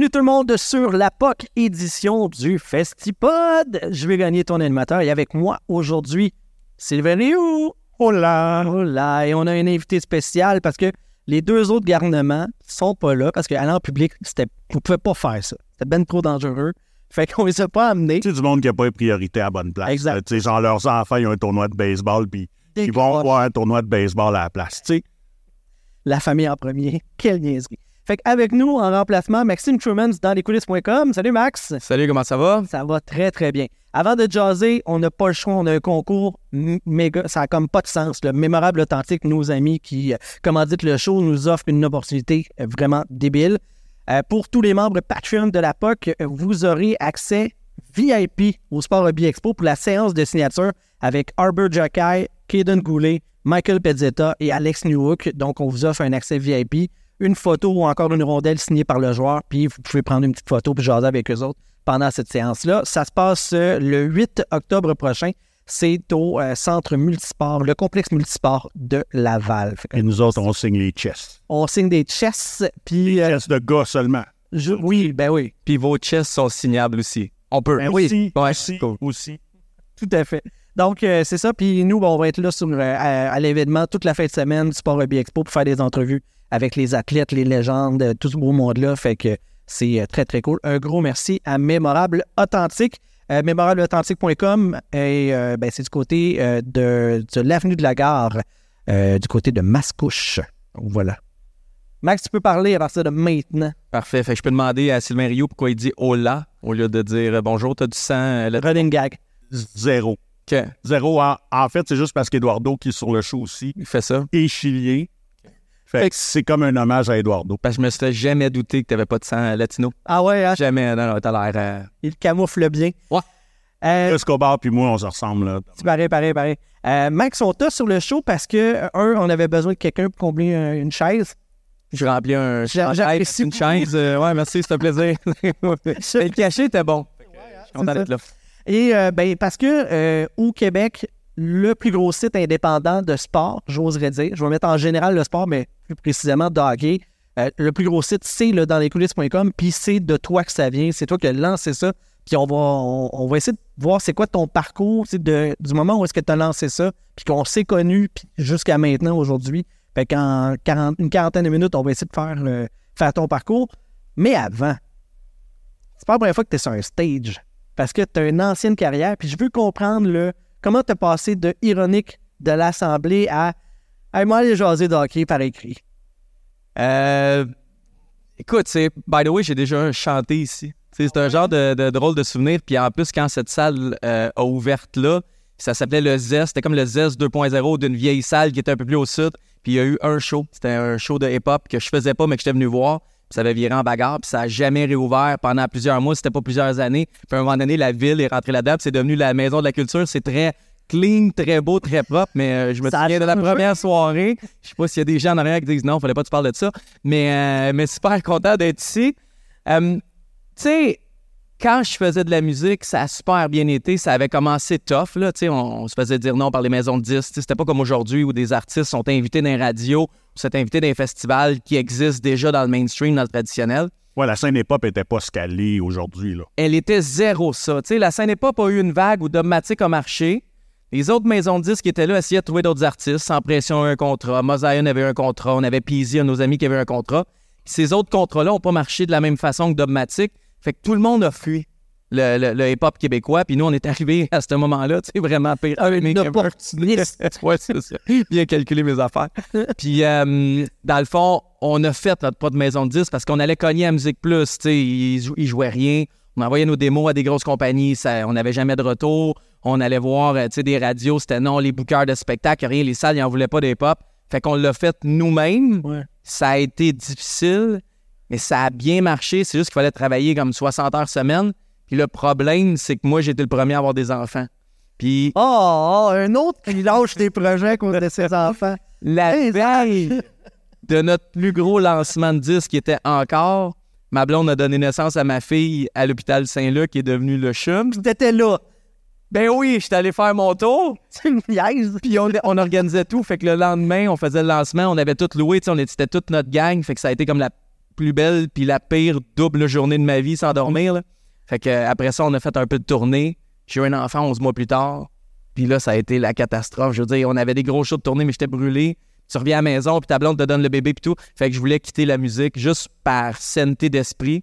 Bienvenue tout le monde sur la POC édition du Festipod. Je vais gagner ton animateur et avec moi aujourd'hui, Sylvain Rioux. Hola! Hola! Et on a un invité spécial parce que les deux autres garnements sont pas là parce qu'aller en public, c'était, vous pouvez pas faire ça. C'était ben trop dangereux. Fait qu'on les a pas amenés. Sais, du monde qui n'a pas eu priorité à la bonne place. Exact. Tu sais, genre, leurs enfants, ils ont un tournoi de baseball, puis ils vont avoir un tournoi de baseball à la place. Tu sais, La famille en premier. Quelle niaiserie. Fait qu'avec nous, en remplacement, Maxime Trumans dans lescoulisses.com. Salut Max! Salut, comment ça va? Ça va très, très bien. Avant de jaser, on n'a pas le choix, on a un concours méga, ça a comme pas de sens. Le mémorable authentique, nos amis qui euh, commanditent le show, nous offrent une opportunité euh, vraiment débile. Euh, pour tous les membres Patreon de la POC, vous aurez accès VIP au Sport Hobby Expo pour la séance de signature avec Arbor Jockey, Kaden Goulet, Michael Pezzetta et Alex Newhook. Donc, on vous offre un accès VIP, une photo ou encore une rondelle signée par le joueur, puis vous pouvez prendre une petite photo puis jaser avec eux autres pendant cette séance-là. Ça se passe euh, le 8 octobre prochain. C'est au euh, centre multisport, le complexe multisport de Laval. Que et nous autres, on signe les chess. on signe des chess, puis... euh, Chess de gars seulement. je- oui, ben oui, Puis vos chests sont signables aussi. On peut. Ben oui. aussi, Ouais, aussi, cool. aussi. tout à fait. Donc, euh, c'est ça. Puis nous, ben, on va être là sur, euh, à, à l'événement toute la fin de semaine du Sport Hobby Expo pour faire des entrevues avec les athlètes, les légendes, euh, tout ce beau monde-là. Fait que c'est euh, très, très cool. Un gros merci à Mémorable Authentique. Euh, mémorableauthentique.com et euh, ben, c'est du côté euh, de, de l'avenue de la gare, euh, du côté de Mascouche. Donc, Voilà. Max, tu peux parler à partir de maintenant. Parfait. Fait que je peux demander à Sylvain Rio pourquoi il dit hola au lieu de dire bonjour, t'as du sang. là- Running gag. Zéro. Que- Zéro. En, en fait, c'est juste parce qu'Eduardo, qui est sur le show aussi, Il fait ça. est chilien. Fait que c'est comme un hommage à Eduardo. Parce que je me serais jamais douté que t'avais pas de sang latino. Ah ouais, hein? Jamais. Non, non, t'as l'air. euh, il camoufle bien. Ouais. Euh, Escobar puis moi, on se ressemble, là. C'est pareil, pareil, pareil. Euh, Max, on t'a sur le show parce que, euh, un, on avait besoin de quelqu'un pour combler une chaise. Je remplis un J'a- un- j'apprécie une beaucoup. chaise. euh, ouais, merci, c'est un plaisir. le cachet était bon. Que, Je suis content d'être là. Et euh, ben, parce que euh, au Québec, le plus gros site indépendant de sport, j'oserais dire, je vais mettre en général le sport, mais plus précisément de hockey, euh, le plus gros site, c'est là, dans les coulisses.com, puis c'est de toi que ça vient, c'est toi qui as lancé ça, puis on va, on, va essayer de voir c'est quoi ton parcours, de, du moment où est-ce que tu as lancé ça, puis qu'on s'est connu jusqu'à maintenant, aujourd'hui. Fait qu'en 40 une quarantaine de minutes, on va essayer de faire, le- faire ton parcours. Mais avant, c'est pas la première fois que tu es sur un stage. Parce que tu as une ancienne carrière, puis je veux comprendre le, comment tu as passé de ironique de l'Assemblée à Hey, moi, aller jaser de hockey par écrit? Euh, écoute, c'est by the way, j'ai déjà chanté ici. C'est un genre de, de drôle de souvenir. Puis en plus, quand cette salle euh, a ouverte là, ça s'appelait le Zest. C'était comme le Zest 2.0 d'une vieille salle qui était un peu plus au sud. Puis il y a eu un show. C'était un show de hip-hop que je faisais pas, mais que j'étais venu voir. Ça avait viré en bagarre. Puis ça a jamais réouvert pendant plusieurs mois. C'était pas plusieurs années. Puis à un moment donné, la ville est rentrée là-dedans. C'est devenu la maison de la culture. C'est très clean, très beau, très propre. Mais euh, je me Ça souviens de la première soirée. Je sais pas s'il y a des gens en arrière qui disent non, fallait pas que tu parles de ça. Mais, euh, mais super content d'être ici. Euh, tu sais, quand je faisais de la musique, ça a super bien été. Ça avait commencé tough, là. Tu sais, on, on se faisait dire non par les maisons de disques. Tu sais, C'était pas comme aujourd'hui où des artistes sont invités dans les radios, ou sont invités dans les festivals qui existent déjà dans le mainstream, dans le traditionnel. Ouais, la scène hip-hop était pas scalée aujourd'hui, là. Elle était zéro ça. Tu sais, la scène hip-hop a eu une vague où Dogmatic a marché. Les autres maisons de disques qui étaient là essayaient de trouver d'autres artistes sans pression un contrat. Mosaïon avait un contrat. On avait Peasy, un de nos amis qui avait un contrat. Ces autres contrats-là n'ont pas marché de la même façon que Dogmatic. Fait que tout le monde a fui le, le- le hip-hop québécois. Puis nous, on est arrivés à ce moment-là, tu sais, vraiment pire. Un Mais- opportuniste. ouais, c'est ça. Bien calculer mes affaires. Puis, euh, dans le fond, on a fait notre propre maison de disques parce qu'on allait cogner à Musique Plus. Tu sais, ils, jou- ils jouaient rien. On envoyait nos démos à des grosses compagnies. Ça, on n'avait jamais de retour. On allait voir euh, tu sais, des radios. C'était non, les bookers de spectacles, rien. Les salles, ils n'en voulaient pas des pop. Fait qu'on l'a fait nous-mêmes. Ouais. Ça a été difficile, mais ça a bien marché. C'est juste qu'il fallait travailler comme 60 heures semaine. Puis le problème, c'est que moi, j'étais le premier à avoir des enfants. Puis Oh, oh, un autre qui lâche des projets contre de ses enfants. la Hey, veille de notre plus gros lancement de disque qui était encore, ma blonde a donné naissance à ma fille à l'hôpital Saint-Luc qui est devenu le CHUM. T'étais là. Ben oui, j'étais allé faire mon tour. Puis on, on organisait tout. Fait que le lendemain, on faisait le lancement. On avait tout loué. On était, toute notre gang. Fait que ça a été comme la plus belle puis la pire double journée de ma vie sans dormir. là. Fait que après ça, on a fait un peu de tournée. J'ai eu un enfant 11 mois plus tard. Puis là, ça a été la catastrophe. Je veux dire, on avait des gros shows de tournée, mais j'étais brûlé. Tu reviens à la maison, puis ta blonde te donne le bébé, puis tout. Fait que je voulais quitter la musique juste par sainteté d'esprit.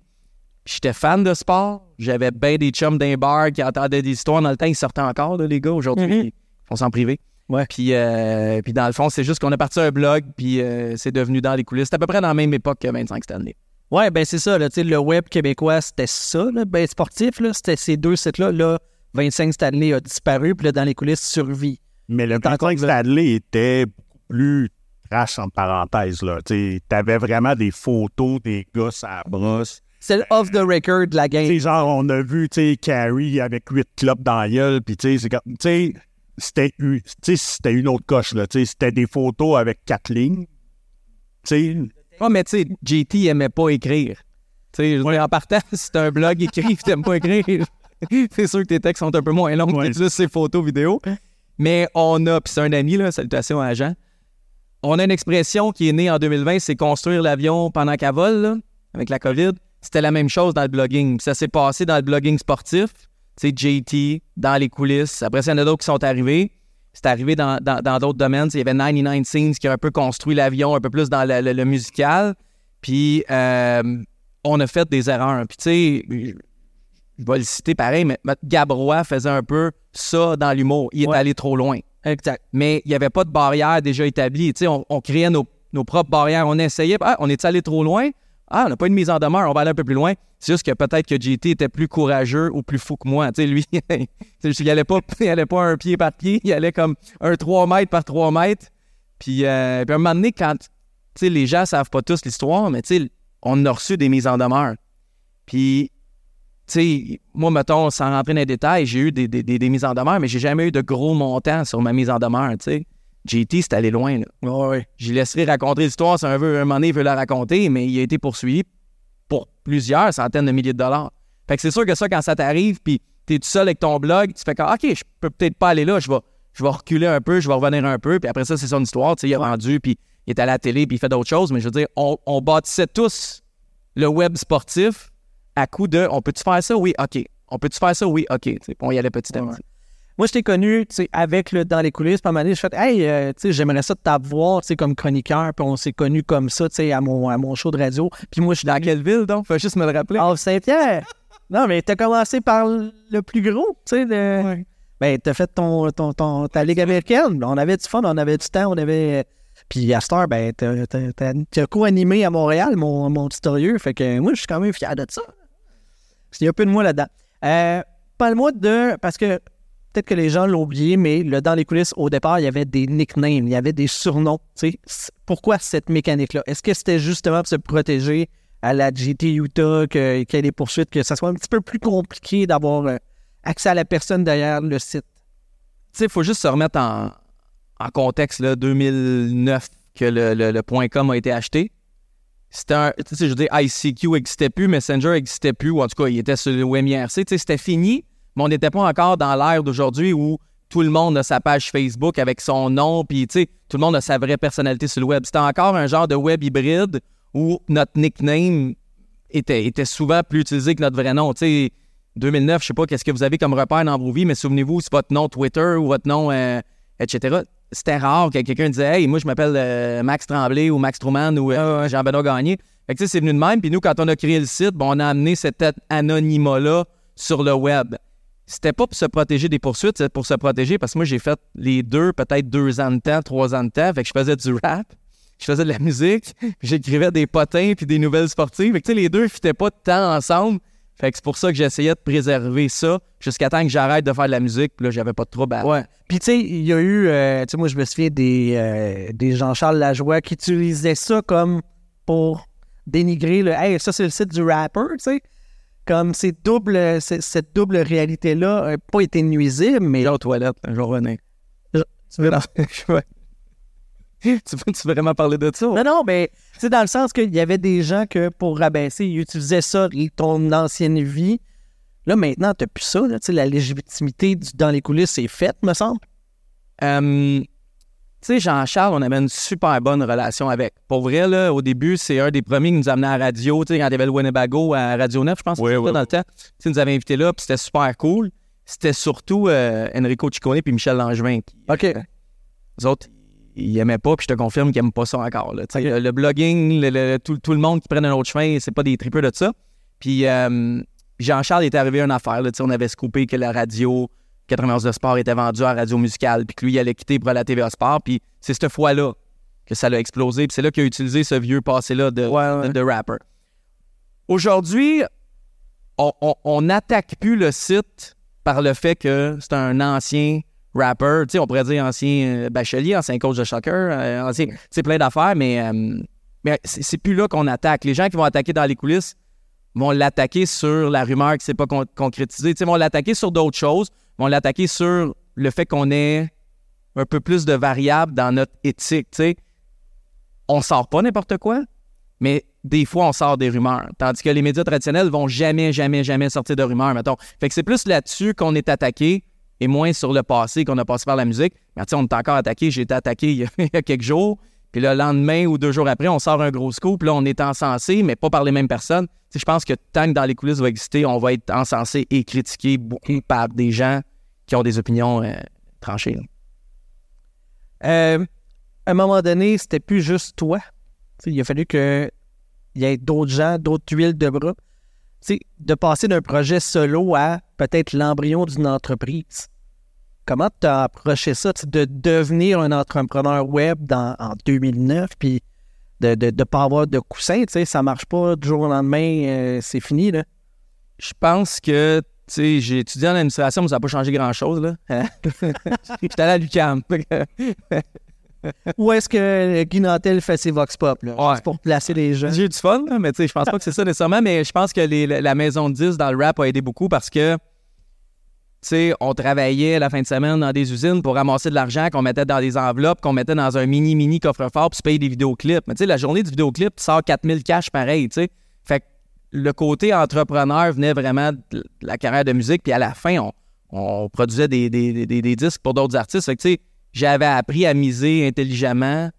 J'étais fan de sport. J'avais bien des chums d'un bar qui entendaient des histoires. Dans le temps, ils sortaient encore, là, les gars. Aujourd'hui, Mhm. ils font ça en privé. Ouais. Puis, euh, puis dans le fond, c'est juste qu'on a parti un blog, puis euh, c'est devenu dans les coulisses. C'est à peu près dans la même époque que 25 Stanley. Ouais, ben c'est ça. Là, tu sais, le web québécois, c'était ça. Là, ben, sportif, là, c'était ces deux sites-là. Là, 25 Stanley a disparu, puis là, dans les coulisses, survie. Mais le T'as encore 25 Stanley était plus trash en parenthèse. là. Tu avais vraiment des photos des gars à brosse. C'est le off the record de la game. genre, on a vu, tu sais, Carrie avec huit clubs dans la gueule, puis tu sais, c'est comme, tu sais, c'était eu- tu sais, c'était une autre coche. Tu c'était des photos avec quatre lignes. Tu Ouais, mais tu sais, JT aimait pas écrire. Tu dire, en partant, si t'as un blog écrit et t'aimes pas écrire, c'est sûr que tes textes sont un peu moins longs Ouais. que juste ces photos vidéos. Mais on a, puis c'est un ami, là, salutations à Jean. On a une expression qui est née en 2020, c'est construire l'avion pendant qu'elle vole, là, avec la COVID. C'était la même chose dans le blogging. Ça s'est passé dans le blogging sportif. Tu sais, JT, dans les coulisses. Après, il y en a d'autres qui sont arrivés. C'est arrivé dans dans- dans d'autres domaines. Il y avait 99 Scenes qui a un peu construit l'avion, un peu plus dans le, le- le musical. Puis euh, on a fait des erreurs. Puis tu sais, je vais le citer pareil, mais mais Gabrois faisait un peu ça dans l'humour. Il est Ouais. allé trop loin. Exact. Mais il n'y avait pas de barrière déjà établie. Tu sais, on, on créait nos, nos propres barrières. On essayait. Ah, on est allé trop loin? Ah, on n'a pas une mise en demeure, on va aller un peu plus loin. C'est juste que peut-être que JT était plus courageux ou plus fou que moi. Tu sais, lui, il allait pas, pas un pied par pied, il allait comme un 3 mètres par 3 mètres. Puis, euh, puis à un moment donné, quand les gens savent pas tous l'histoire, mais on a reçu des mises en demeure. Puis, moi, mettons, sans rentrer dans les détails, j'ai eu des, des, des- des mises en demeure, mais j'ai jamais eu de gros montants sur ma mise en demeure, tu sais. JT, c'est allé loin, là. Ouais, ouais. J'y laisserai raconter l'histoire si un, veut, un moment donné il veut la raconter, mais il a été poursuivi pour plusieurs centaines de milliers de dollars. Fait que c'est sûr que ça, quand ça t'arrive, puis t'es tout seul avec ton blog, tu fais comme, OK, je peux peut-être pas aller là, je vais, je vais reculer un peu, je vais revenir un peu, puis après ça, c'est son histoire, tu sais, il a vendu, puis il est allé à la télé, puis il fait d'autres choses, mais je veux dire, on, on bâtissait tous le web sportif à coup de, on peut-tu faire ça? Oui, OK. On peut-tu faire ça? Oui, OK. On y allait petit à Ouais. Moi, je t'ai connu, tu sais, avec le dans les coulisses. Moment donné, j'ai fait, hey, euh, tu sais, j'aimerais ça t'avoir, tu sais, comme chroniqueur. Puis on s'est connus comme ça, tu sais, à mon, à mon show de radio. Puis moi, je suis Dans quelle ville, donc? Faut juste me le rappeler. Ah, Saint-Pierre. Non, mais t'as commencé par le plus gros, tu sais. De... Ben, t'as fait ton, ton, ton- ta ligue américaine. On avait du fun, on avait du temps, on avait. Puis à Star, ben, t'as, co-animé à Montréal, mon, mon tutorieux. Fait que moi, je suis quand même fier de ça. Il y a un peu de moi là-dedans. Euh, Parle-moi de. Parce que peut-être que les gens l'ont oublié, mais dans les coulisses, au départ, il y avait des nicknames, il y avait des surnoms. Pourquoi cette mécanique-là? Est-ce que c'était justement pour se protéger à la GT Utah, qu'il y ait des poursuites, que ça soit un petit peu plus compliqué d'avoir euh, accès à la personne derrière le site? il faut juste se remettre en, contexte, là, 2009, que le, point .com a été acheté. C'était un, je veux ICQ n'existait plus, Messenger n'existait plus, ou en tout cas, il était sur le sais, c'était fini, mais on n'était pas encore dans l'ère d'aujourd'hui où tout le monde a sa page Facebook avec son nom, puis tout le monde a sa vraie personnalité sur le web. C'était encore un genre de web hybride où notre nickname était, souvent plus utilisé que notre vrai nom. Tu sais, 2009, je sais pas qu'est-ce que vous avez comme repère dans vos vies, mais souvenez-vous, c'est votre nom Twitter ou votre nom, euh, etc. C'était rare que quelqu'un disait Hey, moi, je m'appelle euh, Max Tremblay ou Max Truman ou euh, Jean-Benoît Gagné. C'est venu de même. Puis nous, quand on a créé le site, on a amené cet anonymat-là sur le web. C'était pas pour se protéger des poursuites, c'était pour se protéger parce que moi, j'ai fait les deux, peut-être deux ans de temps, trois ans de temps. Fait que je faisais du rap, je faisais de la musique, j'écrivais des potins puis des nouvelles sportives. Fait que tu sais, les deux fitaient pas de temps ensemble. Fait que c'est pour ça que j'essayais de préserver ça jusqu'à temps que j'arrête de faire de la musique. Puis là, j'avais pas de trouble à... Ouais. Puis, tu sais, il y a eu, euh, tu sais, moi, je me souviens des, euh, des Jean-Charles Lajoie qui utilisaient ça comme pour dénigrer le. Hey, ça, c'est le site du rapper, tu sais. Comme cette double réalité-là n'a pas été nuisible, mais. J'ai aux toilettes, je vais revenir. Je- tu veux- Ouais. tu veux tu veux vraiment parler de ça? Non, non, mais c'est dans le sens qu'il y avait des gens que pour rabaisser, ils utilisaient ça, ton ancienne vie. Là, maintenant, t'as plus ça. Là, la légitimité du- dans les coulisses est faite, me semble. Euh, tu sais, Jean-Charles, on avait une super bonne relation avec. Pour vrai, là, au début, c'est un des premiers qui nous amenait à la radio. Tu sais, quand il y avait le Winnebago à Radio 9, je pense, Oui, c'était oui, dans le temps. Tu sais, nous avait invités là, puis c'était super cool. C'était surtout euh, Enrico Ciccone puis Michel Langevin. Qui, OK. euh, les autres, ils aimaient pas, puis je te confirme qu'ils n'aiment pas ça encore. là. Le, le blogging, le- le- tout, tout le monde qui prenne un autre chemin, c'est pas des tripeux de ça. Puis euh, Jean-Charles était arrivé à une affaire. Là, Tu sais, on avait scoopé que la radio 91 de sport était vendue à Radio Musicale, puis que lui, il allait quitter pour aller à TVA Sport. Puis c'est cette fois-là que ça l'a explosé. Puis c'est là qu'il a utilisé ce vieux passé-là de, de, de rapper. Aujourd'hui, on- n'attaque plus le site par le fait que c'est un ancien rapper. Tu sais, on pourrait dire ancien euh, bachelier, ancien coach de soccer, euh, ancien, c'est plein d'affaires, mais, euh, mais c'est plus là qu'on attaque. Les gens qui vont attaquer dans les coulisses vont l'attaquer sur la rumeur qui ne s'est pas con- concrétisée. Tu sais, vont l'attaquer sur d'autres choses, vont l'attaquer sur le fait qu'on ait un peu plus de variables dans notre éthique. Tu sais, on sort pas n'importe quoi, mais des fois, on sort des rumeurs. Tandis que les médias traditionnels vont jamais, jamais, jamais sortir de rumeurs, mettons. Fait que c'est plus là-dessus qu'on est attaqué et moins sur le passé qu'on a passé par la musique. Mais on est encore attaqué. J'ai été attaqué il y a quelques jours. Puis le lendemain ou deux jours après, on sort un gros scoop. Là, on est encensé, mais pas par les mêmes personnes. Je pense que tant que dans les coulisses va exister, on va être encensé et critiqué beaucoup par des gens qui ont des opinions euh, tranchées. Euh, à un moment donné, c'était plus juste toi. Il a fallu qu'il y ait d'autres gens, d'autres tuiles de bras. De passer d'un projet solo à peut-être l'embryon d'une entreprise. Comment tu as approché ça, de devenir un entrepreneur web dans, en 2009, puis de ne de, pas avoir de coussin, tu sais, ça marche pas du jour au lendemain, euh, c'est fini, là? Je pense que, tu sais, j'ai étudié en administration, mais ça n'a pas changé grand-chose, là. Hein? J'étais allé à l'UQAM. Où est-ce que Guy Nantel fait ses vox pop, là? Ouais. C'est pour placer les gens. J'ai eu du fun, là, mais tu sais, je pense pas que c'est ça nécessairement, mais je pense que les- la maison de 10 dans le rap a aidé beaucoup parce que, sais, on travaillait la fin de semaine dans des usines pour ramasser de l'argent qu'on mettait dans des enveloppes, qu'on mettait dans un mini, mini coffre-fort pour se payer des vidéoclips. Mais tu sais, la journée du vidéoclip, tu sors 4000 cash pareil, tu. Fait que le côté entrepreneur venait vraiment de la carrière de musique, puis à la fin, on, on produisait des, des- des- des disques pour d'autres artistes. Fait que, tu sais, j'avais appris à miser intelligemment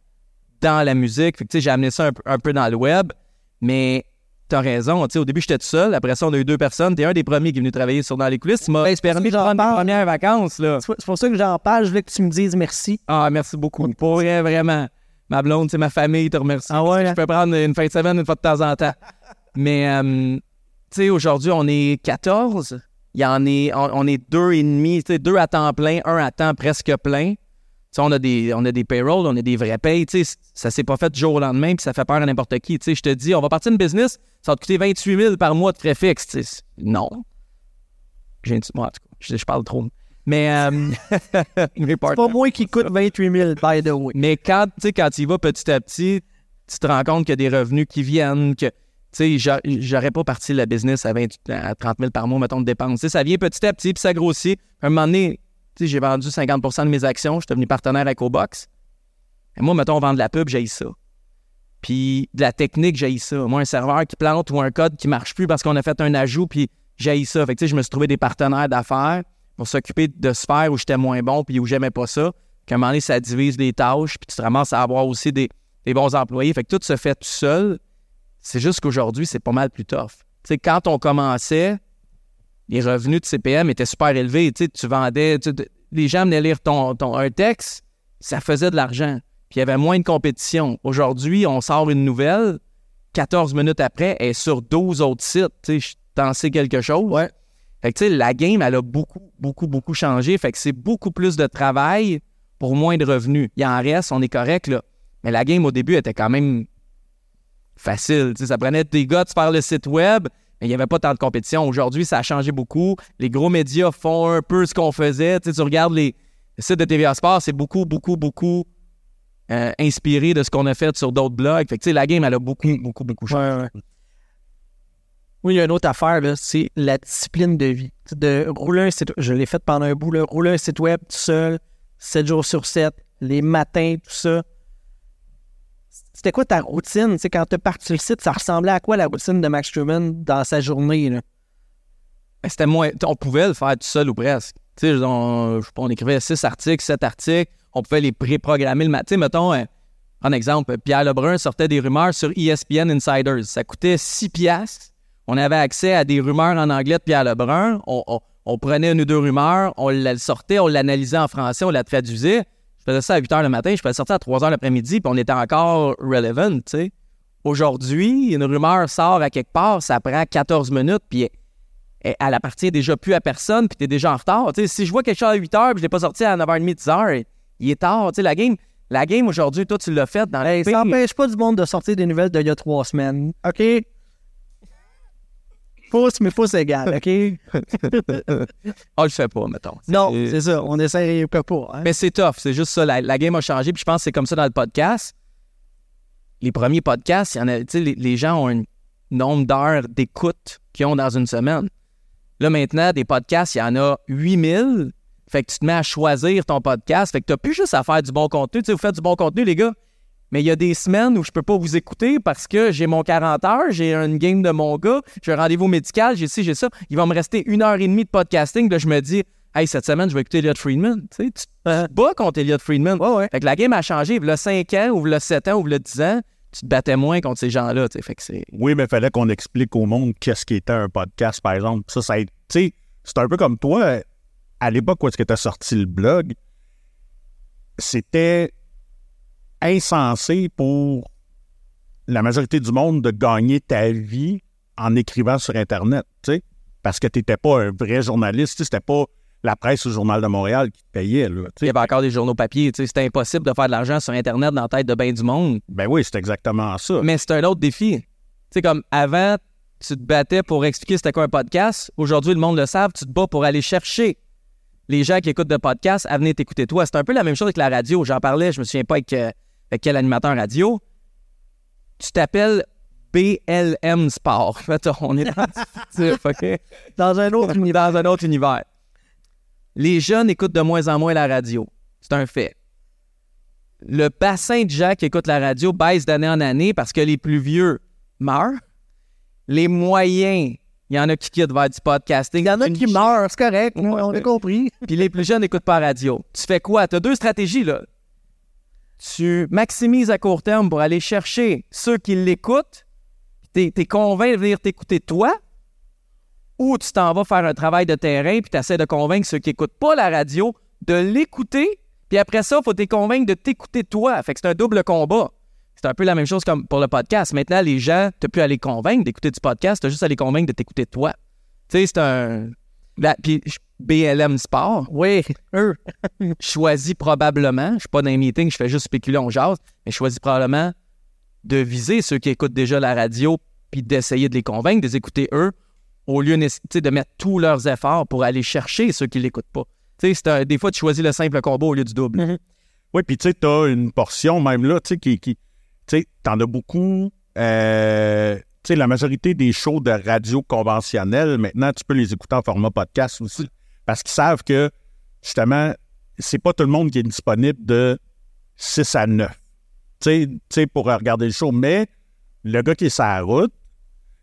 dans la musique. Fait que, tu sais, j'ai amené ça un, un peu dans le web. Mais t'as raison. Au début, j'étais tout seul. Après ça, on a eu deux personnes. T'es un des premiers qui est venu travailler sur Dans les coulisses. Tu m'as Ben, pour permis de prendre mes premières vacances. Là. C'est pour- pour ça que j'en parle, je voulais que tu me dises merci. Ah, merci beaucoup. Pour vrai, vraiment. Ma blonde, c'est ma famille, te remercie. Ah ouais, Je hein? peux prendre une fin de semaine une fois de temps en temps. Mais, euh, tu sais, aujourd'hui, on est 14. Il y en est, on, on est deux et demi, tu sais, deux à temps plein, un à temps presque plein. On a des, on a des payrolls, on a des vrais payes. Tu sais, ça s'est pas fait du jour au lendemain, puis ça fait peur à n'importe qui. Tu sais, je te dis, on va partir une business, ça va te coûter 28 000 par mois de frais fixes. Tu sais, non. J'ai une- moi, en tout cas, je, je parle trop. Mais, euh, C'est pas moi qui coûte 28 000, by the way. mais quand, tu quand y vas petit à petit, tu te rends compte qu'il y a des revenus qui viennent, que, tu sais, j'a- j'aurais pas parti la business à, 20, à 30 000 par mois, mettons, de dépenses. Tu sais, ça vient petit à petit, puis ça grossit. À un moment donné, j'ai vendu 50% de mes actions, je suis devenu partenaire avec Obox. Et moi, mettons, vendre de la pub, j'ai ça. Puis de la technique, j'ai ça. Moi, un serveur qui plante ou un code qui marche plus parce qu'on a fait un ajout, puis j'ai ça. Fait que, je me suis trouvé des partenaires d'affaires pour s'occuper de sphères où j'étais moins bon puis où j'aimais pas ça. Qu'à un moment donné, ça divise les tâches, puis tu te ramasses à avoir aussi des bons employés. Fait que tout se fait tout seul. C'est juste qu'aujourd'hui, c'est pas mal plus tough. Tu sais, quand on commençait, les revenus de CPM étaient super élevés. Tu sais, tu vendais, tu- les gens venaient lire ton, ton, un texte, ça faisait de l'argent. Puis il y avait moins de compétition. Aujourd'hui, on sort une nouvelle, 14 minutes après, elle est sur 12 autres sites. Tu sais, je t'en sais quelque chose. Ouais. Fait que, tu sais, la game, elle a beaucoup, beaucoup, beaucoup changé. Fait que c'est beaucoup plus de travail pour moins de revenus. Il en reste, on est correct, là. Mais la game, au début, était quand même facile. Tu sais, ça prenait des gars de faire le site web, mais il n'y avait pas tant de compétition. Aujourd'hui, ça a changé beaucoup. Les gros médias font un peu ce qu'on faisait. Tu, sais, tu regardes les sites de TVA Sport, c'est beaucoup, beaucoup, beaucoup euh, inspiré de ce qu'on a fait sur d'autres blogs. Fait que, tu sais, la game, elle a beaucoup, beaucoup, beaucoup changé. Ouais, ouais. Oui, il y a une autre affaire, là, c'est la discipline de vie. De rouler un site je l'ai fait pendant un bout, là, rouler un site web tout seul, 7 jours sur 7, les matins, tout ça. C'était quoi ta routine? Tu sais, quand tu es parti le site, ça ressemblait à quoi la routine de Max Truman dans sa journée? Ben, C'était moins. On pouvait le faire tout seul ou presque. Sais, on, on écrivait six articles, sept articles. On pouvait les préprogrammer le matin. Mettons, euh, en exemple, Pierre Lebrun sortait des rumeurs sur ESPN Insiders. Ça coûtait 6 piastres. On avait accès à des rumeurs en anglais de Pierre Lebrun. On, on- on prenait une ou deux rumeurs, on la sortait, on l'analysait en français, on la traduisait. Je faisais ça à 8 h le matin, je faisais sortir à 3 h l'après-midi, puis on était encore relevant, tu sais. Aujourd'hui, une rumeur sort à quelque part, ça prend 14 minutes, puis elle, elle appartient déjà plus à personne, puis t'es déjà en retard. Tu sais, si je vois quelque chose à 8 h, puis je l'ai pas sorti à 9h30, 10 h, il est tard. Tu sais, la game, la game aujourd'hui, toi, tu l'as faite dans Hey, le ça n'empêche pas du monde de sortir des nouvelles d'il y a trois semaines. OK? Pouce, mais pouce égal, OK? Je le fais pas, mettons. non, C'est- ça. On essaie pas pas. Hein? Mais c'est tough, c'est juste ça. La, la game a changé, puis je pense que c'est comme ça dans le podcast. Les premiers podcasts, il y en a, les, les gens ont un nombre d'heures d'écoute qu'ils ont dans une semaine. Là, maintenant, des podcasts, il y en a 8000. Fait que tu te mets à choisir ton podcast. Fait que tu n'as plus juste à faire du bon contenu. Tu sais, vous faites du bon contenu, les gars. Mais il y a des semaines où je peux pas vous écouter parce que j'ai mon 40 heures, j'ai une game de mon gars, j'ai un rendez-vous médical, j'ai ci, j'ai ça. Il va me rester une heure et demie de podcasting. Là, je me dis, hey, cette semaine, je vais écouter Elliot Friedman. Tu sais, tu te bats contre Elliot Friedman. Ouais, ouais. Fait que la game a changé. Il y a 5 ans, ou il y a 7 ans, ou il y a 10 ans, tu te battais moins contre ces gens-là. tu sais. Fait que c'est. Oui, mais il fallait qu'on explique au monde qu'est-ce qui était un podcast, par exemple. Ça, ça a- tu sais, c'est un peu comme toi, à l'époque où est-ce que tu as sorti le blog, c'était insensé pour la majorité du monde de gagner ta vie en écrivant sur Internet, tu sais, parce que tu n'étais pas un vrai journaliste, tu sais, c'était pas la presse ou le Journal de Montréal qui te payait, là, Il y avait encore des journaux papier. tu sais. C'était impossible de faire de l'argent sur Internet dans la tête de bien du monde. Ben oui, c'est exactement ça. Mais c'est un autre défi. Tu sais, comme avant, tu te battais pour expliquer c'était quoi un podcast. Aujourd'hui, le monde le savent, tu te bats pour aller chercher les gens qui écoutent de podcasts à venir t'écouter toi. C'est un peu la même chose avec la radio. J'en parlais, je me souviens pas avec, euh, avec quel animateur radio? Tu t'appelles BLM Sport. On est dans, OK? Dans un autre est dans un autre univers. Les jeunes écoutent de moins en moins la radio. C'est un fait. Le bassin de gens qui écoutent la radio baisse d'année en année parce que les plus vieux meurent. Les moyens, il y en a qui quittent vers du podcasting. Il y en a qui meurent, c'est correct. on a compris. Puis les plus jeunes n'écoutent pas la radio. Tu fais quoi? Tu as deux stratégies, là. Tu maximises à court terme pour aller chercher ceux qui l'écoutent. Tu es, convaincu de venir t'écouter toi. Ou tu t'en vas faire un travail de terrain puis tu essaies de convaincre ceux qui n'écoutent pas la radio de l'écouter. Puis après ça, il faut te convaincre de t'écouter toi. Fait que c'est un double combat. C'est un peu la même chose comme pour le podcast. Maintenant, les gens, tu plus à les convaincre d'écouter du podcast, tu as juste à les convaincre de t'écouter toi. Tu sais, c'est un. La- puis je- BLM Sport, Oui, eux. choisis probablement, je suis pas dans un meeting, je fais juste spéculer, on jase, mais choisis probablement de viser ceux qui écoutent déjà la radio puis d'essayer de les convaincre, de les écouter eux, au lieu tu de mettre tous leurs efforts pour aller chercher ceux qui l'écoutent pas. Tu sais, c'est un- des fois, tu choisis le simple combat au lieu du double. Oui, puis tu sais, t'as une portion même là, tu sais, qui, qui tu sais, t'en as beaucoup. euh, tu sais, la majorité des shows de radio conventionnels, maintenant, tu peux les écouter en format podcast aussi. Parce qu'ils savent que, justement, c'est pas tout le monde qui est disponible de 6 à 9. Tu sais, pour regarder le show. Mais le gars qui est sur la route,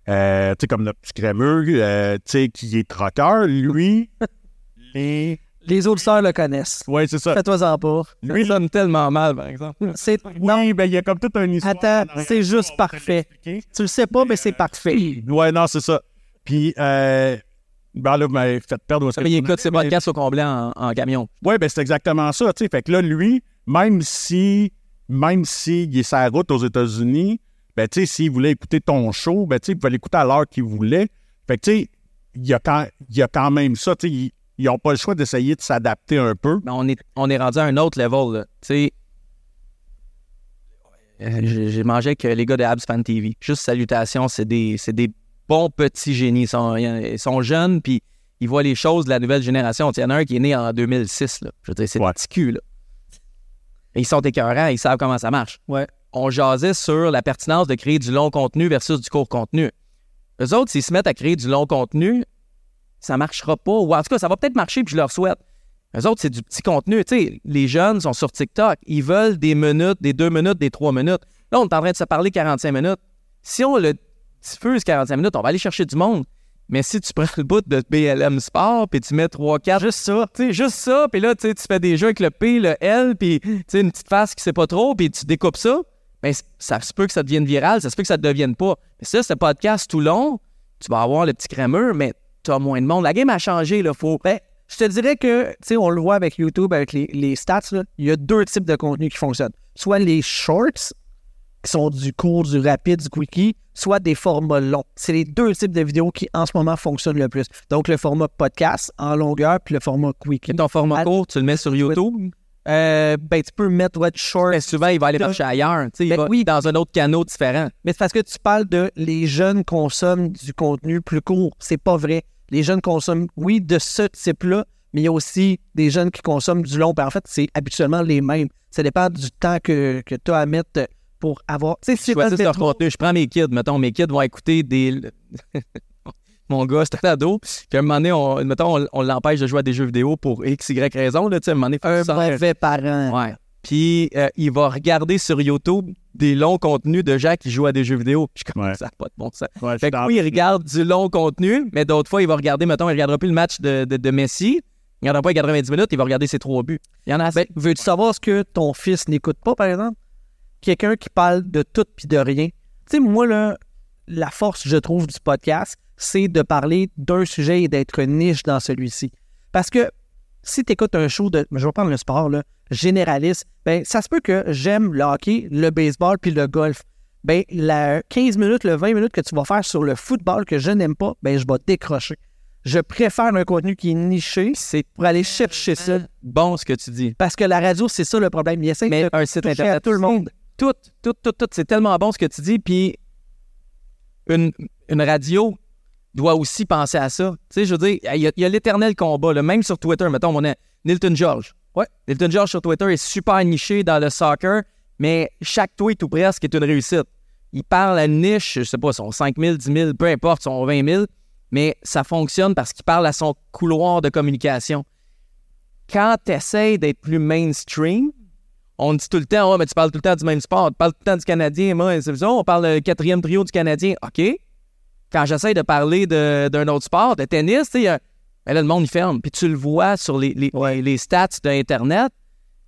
euh, tu sais, comme notre petit crémeux, euh, tu sais, qui est troqueur, lui, les. Les auditeurs le connaissent. Ouais, c'est ça. Fais-toi-en pas. Lui, ça sonne tellement mal, par exemple. C'est... Oui, ben il y a comme toute une histoire. Attends, en c'est juste parfait. Tu le sais pas, mais c'est parfait. Ouais, non, c'est ça. Puis, euh, ben là, vous m'avez fait perdre Mais il écoute ses podcasts au complet en, en camion. Ouais, ben c'est exactement ça, sais. Fait que là, lui, même si, même s'il est sur la route aux États-Unis, ben, tu sais, s'il voulait écouter ton show, ben, tu sais, il pouvait l'écouter à l'heure qu'il voulait. Fait que, tu sais, il y, a quand- il y a quand même ça, tu sais, ils- n'ont pas le choix d'essayer de s'adapter un peu. Mais on est, on est rendu à un autre level. là. Tu sais, euh, j'ai mangé avec euh, les gars de Abs Fan TV. Juste salutations, c'est des, c'est des bons petits génies. Ils sont, ils sont jeunes, puis ils voient les choses de la nouvelle génération. Il y en a un qui est né en 2006. Là. Je veux dire, c'est Ouais. petit cul. Là. Ils sont écœurants, ils savent comment ça marche. Ouais. On jasait sur la pertinence de créer du long contenu versus du court contenu. Eux autres, s'ils se mettent à créer du long contenu, ça marchera pas. Ou en tout cas, ça va peut-être marcher, puis je leur souhaite. Eux autres, c'est du petit contenu. Tu sais, les jeunes sont sur TikTok. Ils veulent des minutes, des deux minutes, des trois minutes. Là, on est en train de se parler 45 minutes. Si on le diffuse 45 minutes, on va aller chercher du monde. Mais si tu prends le bout de BLM Sport, puis tu mets 3, 4, juste ça, tu sais, juste ça, puis là, tu fais des jeux avec le P, le L, puis une petite face qui sait pas trop, puis tu découpes ça, ben, c- ça se peut que ça devienne viral, ça se peut que ça ne devienne pas. Mais ça, ce podcast tout long, tu vas avoir le petit crémeux, mais tu as moins de monde. La game a changé, là, faut... Ben, je te dirais que, tu sais, on le voit avec YouTube, avec les, les stats, il y a deux types de contenus qui fonctionnent. Soit les shorts, qui sont du court, du rapide, du quickie, soit des formats longs. C'est les deux types de vidéos qui, en ce moment, fonctionnent le plus. Donc, le format podcast en longueur, puis le format quickie. Ton format court, tu le mets sur YouTube? Euh, ben, tu peux mettre what short. Mais souvent, il va aller chercher ailleurs. Il Ben va oui. dans un autre canot différent. Mais c'est parce que tu parles de les jeunes consomment du contenu plus court. C'est pas vrai. Les jeunes consomment, oui, de ce type-là, mais il y a aussi des jeunes qui consomment du long. Puis en fait, c'est habituellement les mêmes. Ça dépend du temps que, que tu as à mettre pour avoir. Tu sais, si leur contenu. Je prends mes kids, mettons, mes kids vont écouter des. Mon gars, c'est un ado. Puis à un moment donné, on, mettons, on, on l'empêche de jouer à des jeux vidéo pour X, Y raison. Là, tu sais, à un moment donné, faut un mauvais parent. Ouais. Puis euh, il va regarder sur YouTube des longs contenus de gens qui jouent à des jeux vidéo. Je suis comme Ouais. ça, n'a pas de bon sens. Ouais, je Fait que oui, il regarde du long contenu, mais d'autres fois, il va regarder, mettons, il regardera plus le match de, de, de Messi. Il regardera pas les 90 minutes, il va regarder ses trois buts. Il y en a assez. Ben, veux-tu savoir ce que ton fils n'écoute pas, par exemple? Quelqu'un qui parle de tout puis de rien. Tu sais, moi, là, la force, je trouve, du podcast, c'est de parler d'un sujet et d'être niche dans celui-ci. Parce que si tu écoutes un show de, je vais prendre le sport, là, généraliste, ben, ça se peut que j'aime le hockey, le baseball puis le golf. Ben, la 15 minutes, le 20 minutes que tu vas faire sur le football que je n'aime pas, ben, je vais décrocher. Je préfère un contenu qui est niché c'est pour aller chercher ça. bon ce que tu dis. Parce que la radio, c'est ça le problème. Il essaie Mais de un site internet. à tout le monde. Tout, tout, tout, tout. C'est tellement bon ce que tu dis. Puis une, une radio doit aussi penser à ça. Tu sais, je veux dire, il y a, l'éternel combat. là. Même sur Twitter, mettons, on a Nilton George. Ouais. Nilton George sur Twitter est super niché dans le soccer, mais chaque tweet ou presque est une réussite. Il parle à une niche, je sais pas, son 5 000, 10 000, peu importe, son 20 000, mais ça fonctionne parce qu'il parle à son couloir de communication. Quand tu essaies d'être plus mainstream, on dit tout le temps, oh, mais tu parles tout le temps du même sport, tu parles tout le temps du Canadien. Moi, c'est ça, on parle le quatrième trio du Canadien. OK. Quand j'essaie de parler d'un autre sport, de tennis, tu sais, euh, ben là, le monde, il ferme. Puis tu le vois sur les, les, les stats d'Internet,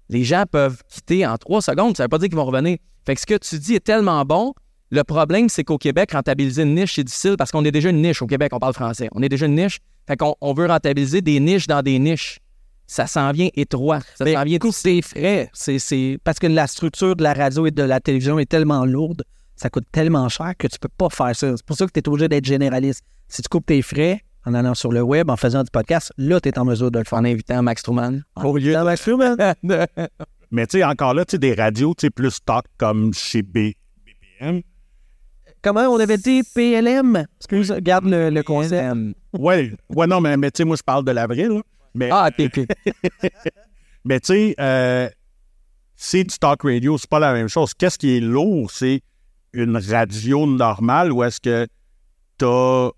les gens peuvent quitter en trois secondes. Ça veut pas dire qu'ils vont revenir. Fait que ce que tu dis est tellement bon. Le problème, c'est qu'au Québec, rentabiliser une niche, c'est difficile parce qu'on est déjà une niche. Au Québec, on parle français. On est déjà une niche. Fait qu'on on veut rentabiliser des niches dans des niches. Ça s'en vient étroit. Ça s'en vient coûte des frais. C'est, c'est- Parce que la structure de la radio et de la télévision est tellement lourde, ça coûte tellement cher que tu peux pas faire ça. C'est pour ça que tu es obligé d'être généraliste. Si tu coupes tes frais en allant sur le web, en faisant du podcast, là, tu es en mesure de le faire. en invitant Max Truman. Au lieu de... Mais tu sais, encore là, tu sais, des radios, tu sais, plus talk comme chez B- BPM. Comment on avait dit? PLM? Excuse, garde le, le concept. Ouais, ouais, non, mais, mais tu sais, moi, je parle de l'avril. Mais, Ah, t'es- mais tu sais, euh, c'est du talk radio, c'est pas la même chose. Qu'est-ce qui est lourd, c'est une radio normale où est-ce que t'as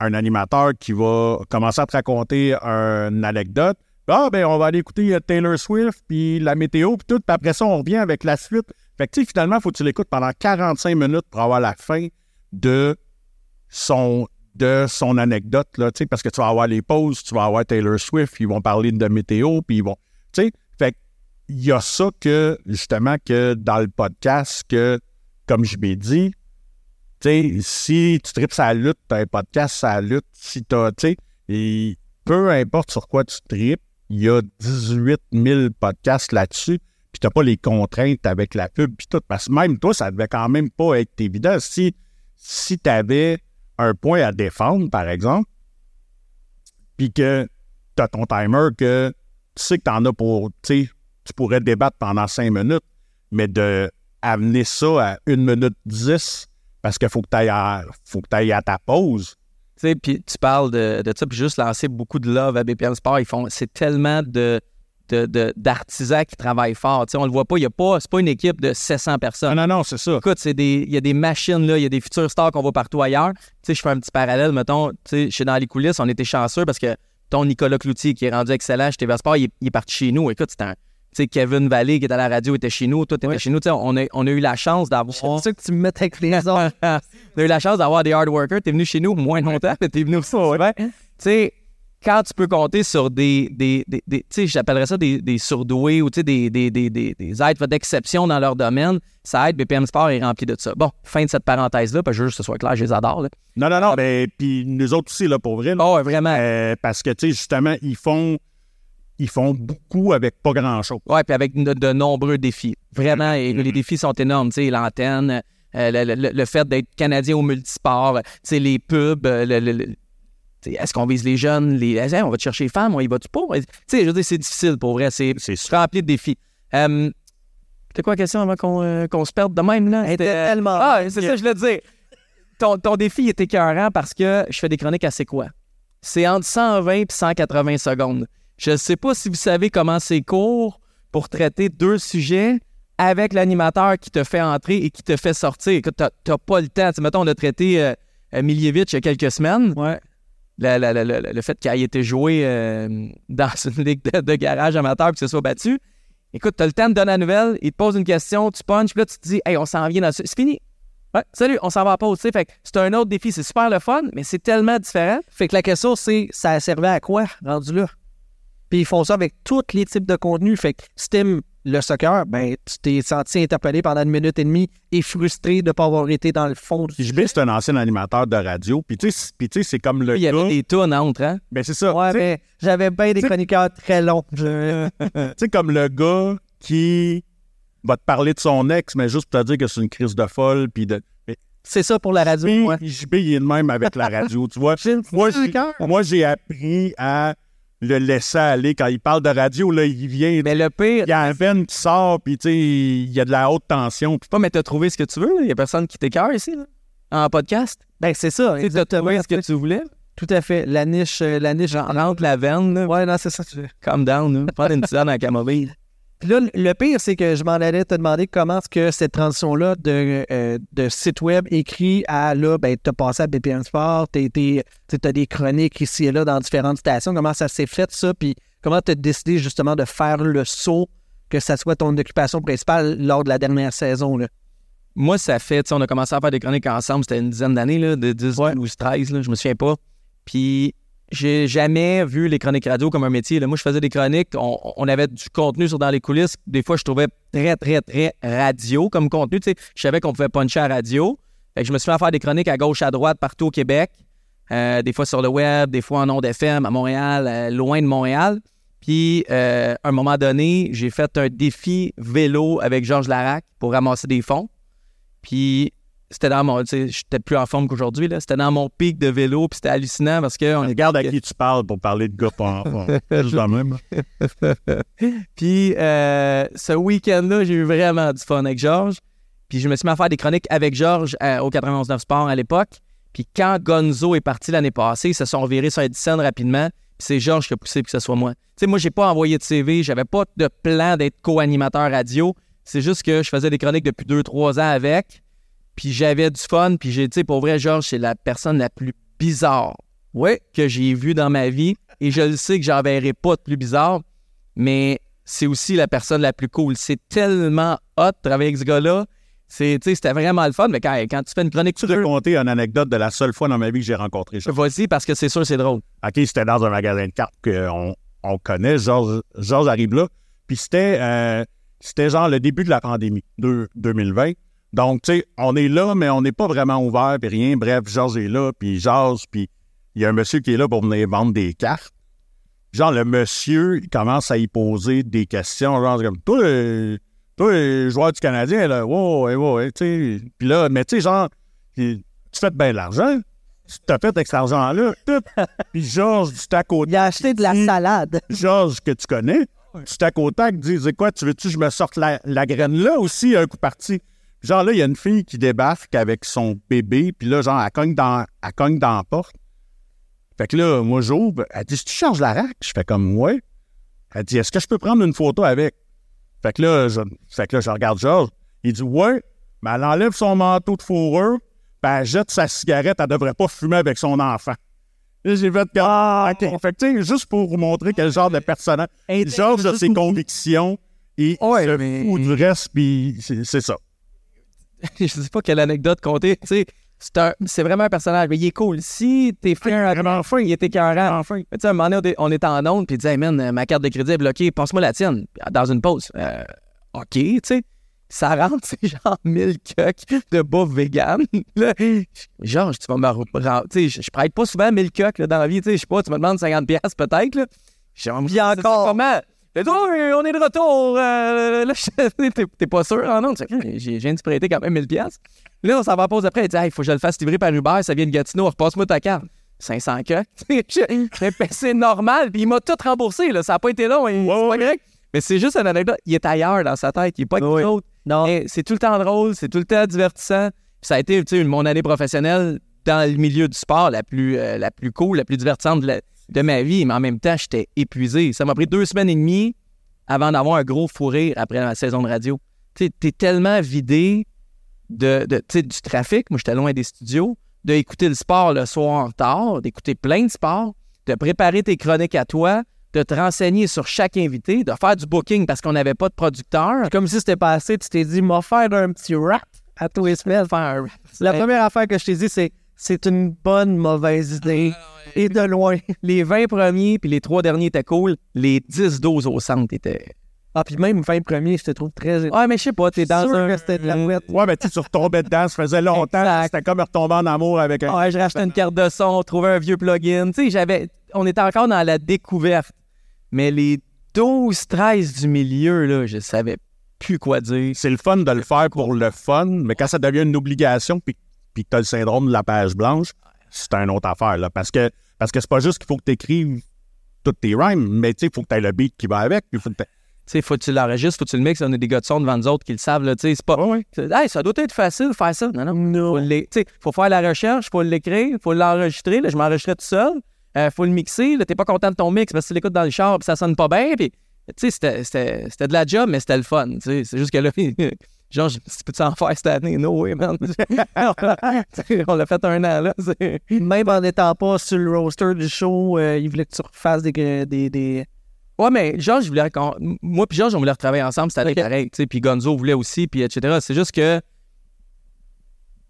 un animateur qui va commencer à te raconter une anecdote? Ah, ben, on va aller écouter euh, Taylor Swift, puis la météo, puis tout, puis après ça, on revient avec la suite. Fait que, tu sais, finalement, il faut que tu l'écoutes pendant 45 minutes pour avoir la fin de son, de son anecdote, là, tu sais, parce que tu vas avoir les pauses, tu vas avoir Taylor Swift, ils vont parler de météo, puis ils vont, tu sais, fait il y a ça que, justement, que dans le podcast, que, comme je m'ai dit, tu si tu tripes sa lutte, t'as un podcast sa lutte, si tu et peu importe sur quoi tu tripes, il y a 18 000 podcasts là-dessus, puis t'as pas les contraintes avec la pub, puis tout, parce que même toi, ça devait quand même pas être évident. Si, si t'avais un point à défendre, par exemple, puis que t'as ton timer, que tu sais que t'en as pour, tu sais, tu pourrais débattre pendant cinq minutes, mais de amener ça à une minute dix, parce qu'il faut que tu ailles, à- faut que t'ailles à ta pause. Tu sais, puis tu parles de, de ça, puis juste lancer beaucoup de love à BPM Sport. Ils font, c'est tellement de, d'artisans qui travaillent fort. Tu sais, on le voit pas, il y a pas, c'est pas une équipe de 700 Non, personnes. non, non, c'est ça. Écoute, c'est des, il y a des machines là, il y a des futurs stars qu'on voit partout ailleurs. Tu sais, je fais un petit parallèle, mettons, tu sais, je suis dans les coulisses, on était chanceux parce que ton Nicolas Cloutier qui est rendu excellent chez TV Sport, il, est- il est parti chez nous. Écoute, c'était un, sais, Kevin Vallée qui était à la radio était chez nous, toi t'étais Ouais. chez nous. Tu sais, on a, on a eu la chance d'avoir. C'est sûr que tu me mets avec les autres. on a eu la chance d'avoir des hard workers. T'es venu chez nous moins longtemps, mais t'es venu aussi. Tu sais, quand tu peux compter sur des, des, des, des- tu sais, j'appellerais ça des, des surdoués ou tu sais, des, des, des, des, des êtres d'exception dans leur domaine, ça aide. BPM Sport est rempli de ça. Bon, fin de cette parenthèse-là, parce que je veux juste que ce soit clair, je les adore. Là. Non, non, non, ben, puis nous autres aussi, là, pour vrai. là. Oh, vraiment. Euh, parce que, tu sais, justement, ils font, ils font beaucoup avec pas grand-chose. Ouais, puis avec de, de nombreux défis. Vraiment, et les défis sont énormes. Tu sais, l'antenne, euh, le, le- le fait d'être Canadien au multisport, tu sais, les pubs, euh, le- le- le- est-ce qu'on vise les jeunes, les, Hey, on va te chercher les femmes, on y va-tu pas? Tu sais, je veux dire, c'est difficile pour vrai. C'est rempli de défis. Euh, C'était quoi la question avant qu'on euh, qu'on se perde de même, là? Tellement Ah, c'est ça, je voulais te dire. Ton, ton défi est écœurant parce que je fais des chroniques à C'est quoi? C'est entre 120 et 180 secondes. Je ne sais pas si vous savez comment c'est court pour traiter deux sujets avec l'animateur qui te fait entrer et qui te fait sortir. Écoute, t'as t'as pas le temps. Tu sais, mettons, on a traité euh, euh, il y a quelques semaines. Ouais. La- la- la- la- le fait qu'il ait été joué euh, dans une ligue de, de garage amateur et qu'il se soit battu. Écoute, tu as le temps de donner la nouvelle, il te pose une question, tu punches, puis là, tu te dis, hey, on s'en vient dans ce. C'est fini. Ouais, salut, on s'en va à pause. tu sais. Fait que c'est un autre défi. C'est super le fun, mais c'est tellement différent. Fait que la question, c'est ça servait à quoi, rendu là? Puis ils font ça avec tous les types de contenus. Fait que si t'aimes le soccer, ben, tu t'es senti interpellé pendant une minute et demie et frustré de ne pas avoir été dans le fond du JB, c'est un ancien animateur de radio. Puis, tu sais, puis tu sais, c'est comme le Il y gars. avait des tonnes entre, hein? Ben, c'est ça. Ouais, mais j'avais bien des chroniqueurs très longs. Je- tu sais, comme le gars qui va te parler de son ex, mais juste pour te dire que c'est une crise de folle. Puis de. Mais C'est ça pour la radio. JB, ouais. JB, il est de même avec la radio, tu vois. Moi, j'ai appris à le laisser aller. Quand il parle de radio, là, il vient. Mais le pire, Il y a un veine qui sort, puis tu sais, il y a de la haute tension. Puis pas, mais t'as trouvé ce que tu veux. là. Il y a personne qui t'écœure ici, là, en podcast. Ben, c'est ça. T'as trouvé ce que tu voulais. Tout à fait. La niche, euh, la niche. Rentre la veine, là. Ouais, non, c'est ça. Calm down, là. Prends une tisane à la camomille. Puis là, le pire, c'est que je m'en allais te demander comment est-ce que cette transition-là de, euh, de site web écrit à là, ben, t'as passé à BPM Sport, t'as des chroniques ici et là dans différentes stations. Comment ça s'est fait, ça? Puis comment t'as décidé justement de faire le saut, que ça soit ton occupation principale lors de la dernière saison, là? Moi, ça fait, tu sais, on a commencé à faire des chroniques ensemble, c'était une dizaine d'années, là, de 10, Ouais. 12, 13, là, je me souviens pas. Puis, j'ai jamais vu les chroniques radio comme un métier. Moi, je faisais des chroniques, on, avait du contenu sur dans les coulisses. Des fois, je trouvais très, très, très radio comme contenu. Je savais qu'on pouvait puncher à radio. Fait que je me suis à faire des chroniques à gauche, à droite, partout au Québec. Euh, des fois sur le web, des fois en ondes FM, à Montréal, euh, loin de Montréal. Puis, euh, à un moment donné, j'ai fait un défi vélo avec Georges Larac pour ramasser des fonds. Puis, c'était dans mon. J'étais plus en forme qu'aujourd'hui, là. C'était dans mon pic de vélo, puis c'était hallucinant parce que. on regarde à qui tu parles pour parler de gars pas en forme. Juste la même. Puis euh, ce week-end-là, j'ai eu vraiment du fun avec Georges. Puis je me suis mis à faire des chroniques avec Georges euh, au 91.9 Sport à l'époque. Puis quand Gonzo est parti l'année passée, ils se sont virés sur Edison rapidement. Puis c'est Georges qui a poussé pour que ce soit moi. Tu sais, moi, j'ai pas envoyé de CV, j'avais pas de plan d'être co-animateur radio. C'est juste que je faisais des chroniques depuis 2-3 ans avec. Puis j'avais du fun. Puis j'ai, tu sais, pour vrai, Georges, c'est la personne la plus bizarre que j'ai vue dans ma vie. Et je le sais que j'en verrai pas de plus bizarre, mais c'est aussi la personne la plus cool. C'est tellement hot de travailler avec ce gars-là. C'est, tu sais, c'était vraiment le fun, mais quand, quand tu fais une chronique, Tu te raconter une anecdote de la seule fois dans ma vie que j'ai rencontré Georges? Vas-y, parce que c'est sûr, c'est drôle. OK, c'était dans un magasin de cartes qu'on on connaît. Georges, Georges arrive là. Puis c'était, euh, c'était genre le début de la pandémie, deux- 2020. Donc, tu sais, on est là, mais on n'est pas vraiment ouvert, puis rien. Bref, Georges est là, puis Georges, puis il y a un monsieur qui est là pour venir vendre des cartes. Genre, le monsieur, il commence à y poser des questions, genre comme, toi, euh, toi, euh, joueur du Canadien, là, ouais, ouais, ouais, tu sais. Puis là, mais tu sais, genre, tu fais bien de l'argent. Tu t'as fait avec cet argent-là. Puis Georges, du tac au Il a acheté de la salade. Georges que tu connais, tu tac au tac, dis, c'est quoi, tu veux-tu que je me sorte la, la graine là aussi, un coup parti? Genre là, il y a une fille qui débarque avec son bébé, puis là, genre, elle cogne dans, elle cogne dans la porte. Fait que là, moi, j'ouvre. Elle dit, tu charges la rack? Je fais comme, ouais. Elle dit, est-ce que je peux prendre une photo avec? Fait que là, je, fait que là, je regarde Georges. Il dit, ouais. Mais elle enlève son manteau de fourrure, puis elle jette sa cigarette. Elle devrait pas fumer avec son enfant. Là, j'ai fait comme, ah, OK. Fait que, tu sais, juste pour vous montrer quel genre de personnage. Georges a ses convictions et Ouais, se mais- fout du reste, puis c'est ça. je sais pas quelle anecdote compter. Tu sais, c'est un- c'est vraiment un personnage. Mais il est cool. Si t'es fier à Vraiment fin. il était écœurant. Mais tu sais, à un moment donné, on est en onde, puis il dit, hey man, ma carte de crédit est bloquée, passe-moi la tienne, dans une pause. Euh, OK, tu sais. Ça rentre, c'est genre 1000 coques de bouffe vegan. Là, genre, tu vas me. Tu sais, je- prête pas souvent 1000 coques dans la vie. Tu sais, je sais pas, tu me demandes 50$ piastres peut-être. Là. Puis encore. Comment? Fait, Oh, on est de retour. euh, là, t'es- t'es pas sûr, hein, non? J'ai, je viens de te prêter quand même 1000$. piastres. Là, on s'en va en pause après. Il dit, il faut que je le fasse livrer par Uber. Ça vient de Gatineau. Repasse-moi ta carte. 500 que? c'est normal. Puis il m'a tout remboursé. Là. Ça n'a pas été long. hein, c'est pas grec. Mais c'est juste une anecdote. Il est ailleurs dans sa tête. Il n'est pas avec Oui. nous autres. Non. Mais c'est tout le temps drôle. C'est tout le temps divertissant. Puis ça a été, tu sais, mon année professionnelle dans le milieu du sport la plus, euh, la plus cool, la plus divertissante de, la- de ma vie. Mais en même temps, j'étais épuisé. Ça m'a pris deux semaines et demie avant d'avoir un gros fou rire après la saison de radio. Tu t'es tellement vidé de, du trafic. Moi, j'étais loin des studios. D'écouter le sport le soir tard, d'écouter plein de sports, de préparer tes chroniques à toi, de te renseigner sur chaque invité, de faire du booking parce qu'on n'avait pas de producteur. Comme si c'était pas assez, tu t'es dit, m'a faire un petit rap à tous les semaines. Faire un- La première affaire que je t'ai dit, c'est c'est une bonne mauvaise idée. Et de loin. Les 20 premiers puis les trois derniers étaient cool. Les 10-12 au centre étaient. Ah, puis même 20 premiers, je te trouve très. Ouais, mais je sais pas, t'es dans sûr un. que c'était de la mouette. Ouais, mais tu sais, tu retombais dedans, ça faisait longtemps. C'était comme retomber en amour avec un. Ouais, je rachetais une carte de son, trouvais un vieux plugin. Tu sais, j'avais. On était encore dans la découverte. Mais les 12-13 du milieu, là, je savais plus quoi dire. C'est le fun de le faire pour le fun, mais quand ça devient une obligation, puis, puis que tu as le syndrome de la page blanche, c'est une autre affaire. Là, parce que parce que c'est pas juste qu'il faut que tu écrives toutes tes rhymes, mais tu sais, il faut que tu aies le beat qui va avec. Puis faut que sais, faut que tu l'enregistres, faut que tu le mixes. On a des gars de son devant nous autres qui le savent, là. Tu sais, c'est pas. Ouais, ouais. c'est- Hey, ça doit être facile de faire ça. Non, non. Faut, tu sais, faut faire la recherche, faut l'écrire, faut l'enregistrer. Là, je m'enregistrais tout seul. Euh, faut le mixer. Là, t'es pas content de ton mix parce que tu l'écoutes dans le char puis ça sonne pas bien. Puis, tu sais, c'était- c'était c'était de la job, mais c'était le fun. Tu sais, c'est juste que là, genre, je- tu peux-tu en faire cette année? No way, man. On l'a fait un an, là. Même en n'étant pas sur le roster du show, euh, il voulait que tu refasses des. des, des... Ouais, mais Georges, je voulais moi puis Georges, on voulait retravailler ensemble, c'était Ok. pareil, tu sais, puis Gonzo voulait aussi, puis etc. C'est juste que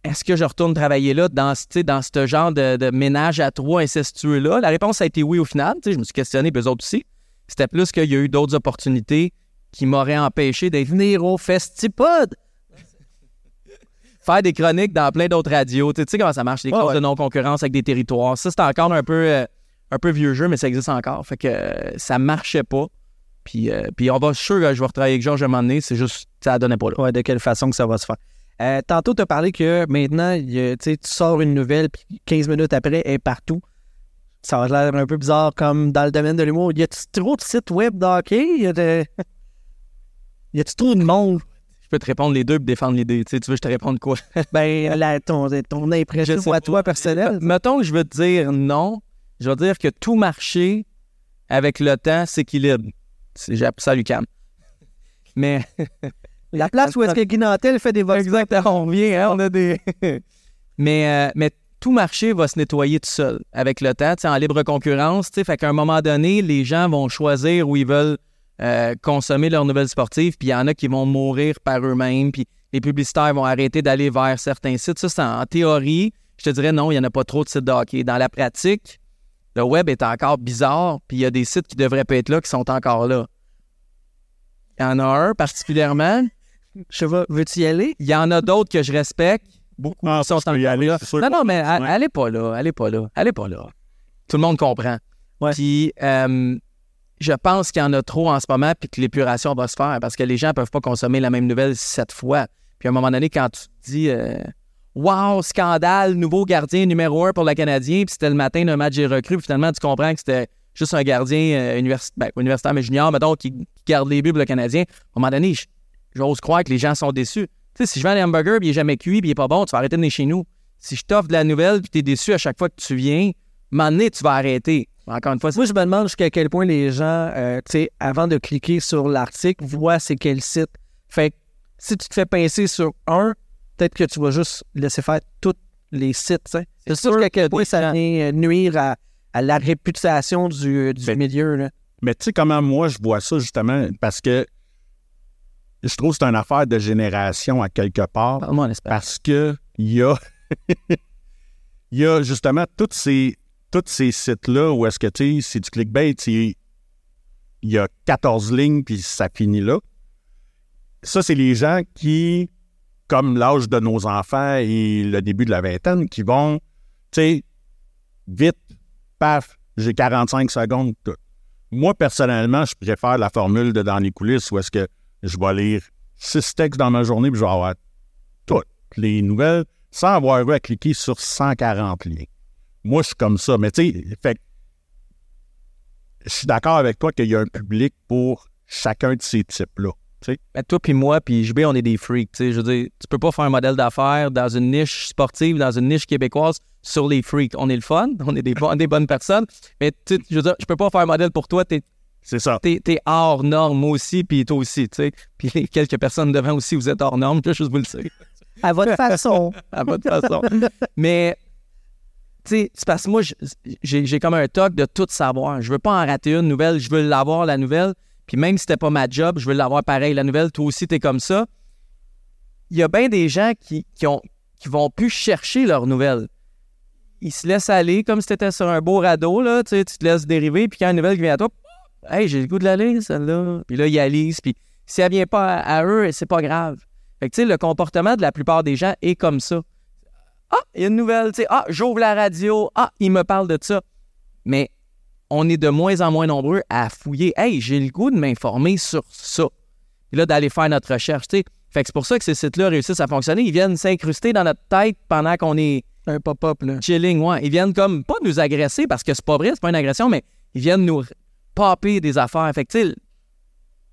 est-ce que je retourne travailler là dans, dans ce genre de, de ménage à trois incestueux-là? La réponse a été oui au final. Je me suis questionné, puis eux autres aussi. C'était plus qu'il y a eu d'autres opportunités qui m'auraient empêché d'être Venir au Festipod. faire des chroniques dans plein d'autres radios. Tu sais- comment ça marche, des Ouais, de non-concurrence avec des territoires. Ça, c'est encore un peu, euh, un peu vieux jeu, mais ça existe encore. Fait que euh, ça marchait pas. Puis, euh, puis on va, sûr que je vais retravailler avec Georges à un moment donné. C'est juste, ça donnait pas là. Ouais, de quelle façon que ça va se faire. Euh, tantôt, tu as parlé que maintenant, y a- tu sors une nouvelle, puis 15 minutes après, elle est partout. Ça a l'air un peu bizarre comme dans le domaine de l'humour. Y a-tu trop de sites web d'hockey? Y a de... Y a-tu trop de monde? Je peux te répondre les deux et défendre l'idée. Tu sais, tu veux que je te réponde quoi? Ben, la, ton, ton impression à toi personnelle. Mettons que je veux te dire non. Je vais dire que tout marché avec le temps s'équilibre. C'est- J'ai appris ça à l'UQAM. Mais La place où est-ce que Guy Nantel fait des votes. Exactement, on revient, hein, on a des. mais, euh, mais tout marché va se nettoyer tout seul avec le temps, en libre concurrence. Fait qu'à un moment donné, les gens vont choisir où ils veulent euh, consommer leurs nouvelles sportives, puis il y en a qui vont mourir par eux-mêmes, puis les publicitaires vont arrêter d'aller vers certains sites. Ça, c'est en, en théorie. Je te dirais non, il n'y en a pas trop de sites de hockey. Dans la pratique, le web est encore bizarre, puis il y a des sites qui devraient pas être là qui sont encore là. Il y en a un particulièrement. Je vais, veux-tu y aller? Il y en a d'autres que je respecte. Beaucoup Ah, qui sont y aller, là. Non, non, mais Ouais. allez pas là. Allez pas là. Allez pas là. Tout le monde comprend. Ouais. Puis, euh, je pense qu'il y en a trop en ce moment, puis que l'épuration va se faire parce que les gens peuvent pas consommer la même nouvelle sept fois. Puis, à un moment donné, quand tu te dis euh, Wow, scandale, nouveau gardien numéro un pour le Canadien, puis c'était le matin d'un match des recrues, puis finalement, tu comprends que c'était juste un gardien euh, ben, universitaire, mais junior, mettons, qui, qui garde les buts le Canadien. À un moment donné, j'ose croire que les gens sont déçus. Tu sais, si je vends un hamburger puis il est jamais cuit puis il est pas bon, tu vas arrêter de venir chez nous. Si je t'offre de la nouvelle puis tu es déçu à chaque fois que tu viens, un moment donné, tu vas arrêter. Encore une fois, Moi, je me demande jusqu'à quel point les gens, euh, tu sais, avant de cliquer sur l'article, voient c'est quel site. Fait que si tu te fais pincer sur un, peut-être que tu vas juste laisser faire tous les sites, tu sais. C'est sûr jusqu'à quel point ça vient euh, nuire à, à la réputation du, du Ben, milieu, là. Mais tu sais comment moi je vois ça justement parce que je trouve que c'est une affaire de génération à quelque part espagnol. parce que il y a il y a justement tous ces tous ces sites là où est-ce que tu sais c'est du clickbait il y a 14 lignes puis ça finit là. Ça c'est les gens qui comme l'âge de nos enfants et le début de la vingtaine qui vont tu sais vite paf j'ai 45 secondes tout. Moi, personnellement, je préfère la formule de dans les coulisses où est-ce que je vais lire six textes dans ma journée puis je vais avoir toutes les nouvelles sans avoir eu à cliquer sur 140 liens. Moi, je suis comme ça. Mais tu sais, fait que je suis d'accord avec toi qu'il y a un public pour chacun de ces types-là. tu sais. Ben, toi puis moi puis JB, on est des freaks. tu sais. Je veux dire, tu peux pas faire un modèle d'affaires dans une niche sportive, dans une niche québécoise sur les freaks. On est le fun, on est des, bon- des bonnes personnes, mais tu sais, je veux dire, je peux pas faire un modèle pour toi. T'es C'est ça. t'es, t'es hors norme, moi aussi, puis toi aussi, tu sais. Puis les quelques personnes devant aussi, vous êtes hors norme, je veux juste vous le dire, À votre façon. à votre façon. Mais, c'est parce que moi, j'ai, comme un toc de tout savoir. Je veux pas en rater une nouvelle, je veux l'avoir, la nouvelle. Puis même si c'était pas ma job, je veux l'avoir pareil, la nouvelle. Toi aussi, t'es comme ça. Il y a bien des gens qui, qui, ont, qui vont plus chercher leurs nouvelles. Ils se laissent aller comme si t'étais sur un beau radeau, là, tu te laisses dériver, puis quand une nouvelle vient à toi, Hey, j'ai le goût de la lire, celle-là. Puis là, ils la lisent. Puis si elle vient pas à, à eux, c'est pas grave. Fait que, tu sais, le comportement de la plupart des gens est comme ça. Ah, il y a une nouvelle, tu sais. Ah, j'ouvre la radio. Ah, il me parle de ça. Mais on est de moins en moins nombreux à fouiller. Hey, j'ai le goût de m'informer sur ça. Puis là, d'aller faire notre recherche, tu sais. Fait que c'est pour ça que ces sites-là réussissent à fonctionner. Ils viennent s'incruster dans notre tête pendant qu'on est Un pop-up, là. chilling, ouais. Ils viennent comme pas nous agresser parce que c'est pas vrai, c'est pas une agression, mais ils viennent nous popper des affaires. Fait que,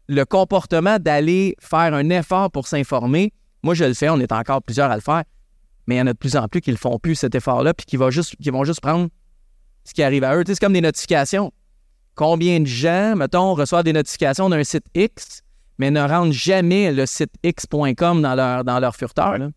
le comportement d'aller faire un effort pour s'informer, moi, je le fais, on est encore plusieurs à le faire, mais il y en a de plus en plus qui le font plus, cet effort-là, puis qui, va juste, qui vont juste prendre ce qui arrive à eux. C'est comme des notifications. Combien de gens, mettons, reçoivent des notifications d'un site X, mais ne rendent jamais le site X.com dans leur, dans leur furteur, là?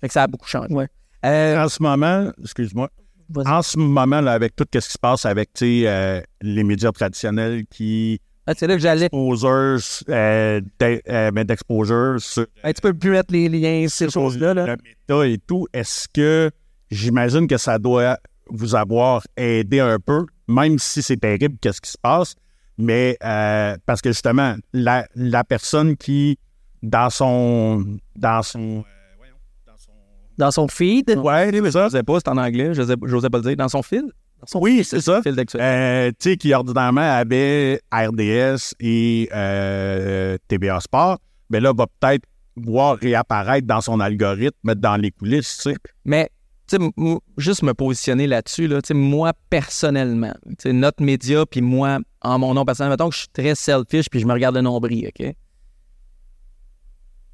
Fait que ça a beaucoup changé. Ouais. Euh, En ce moment, excuse-moi, en ce moment, là, avec tout ce qui se passe avec euh, les médias traditionnels qui Ah, c'est là que j'allais. exposers, euh, euh, mettent d'exposure sur Hey, tu peux plus mettre les liens, ces choses-là. Là. le méta et tout. Est-ce que j'imagine que ça doit vous avoir aidé un peu, même si c'est terrible, qu'est-ce qui se passe, mais euh, parce que justement, la, la personne qui, dans son. Dans son. euh, dans son. Feed? Ouais, c'est ça. Je sais pas, c'est en anglais, je n'osais pas le dire. Dans son fil? Oui, c'est ça. Euh, tu sais, qui ordinairement avait RDS et euh, TVA Sport, mais là, va peut-être voir réapparaître dans son algorithme, dans les coulisses, tu sais. Mais, tu sais, juste me positionner là-dessus, là, tu sais, moi, personnellement, tu sais, notre média, puis moi, en mon nom personnel, mettons que je suis très selfish, puis je me regarde le nombril, OK?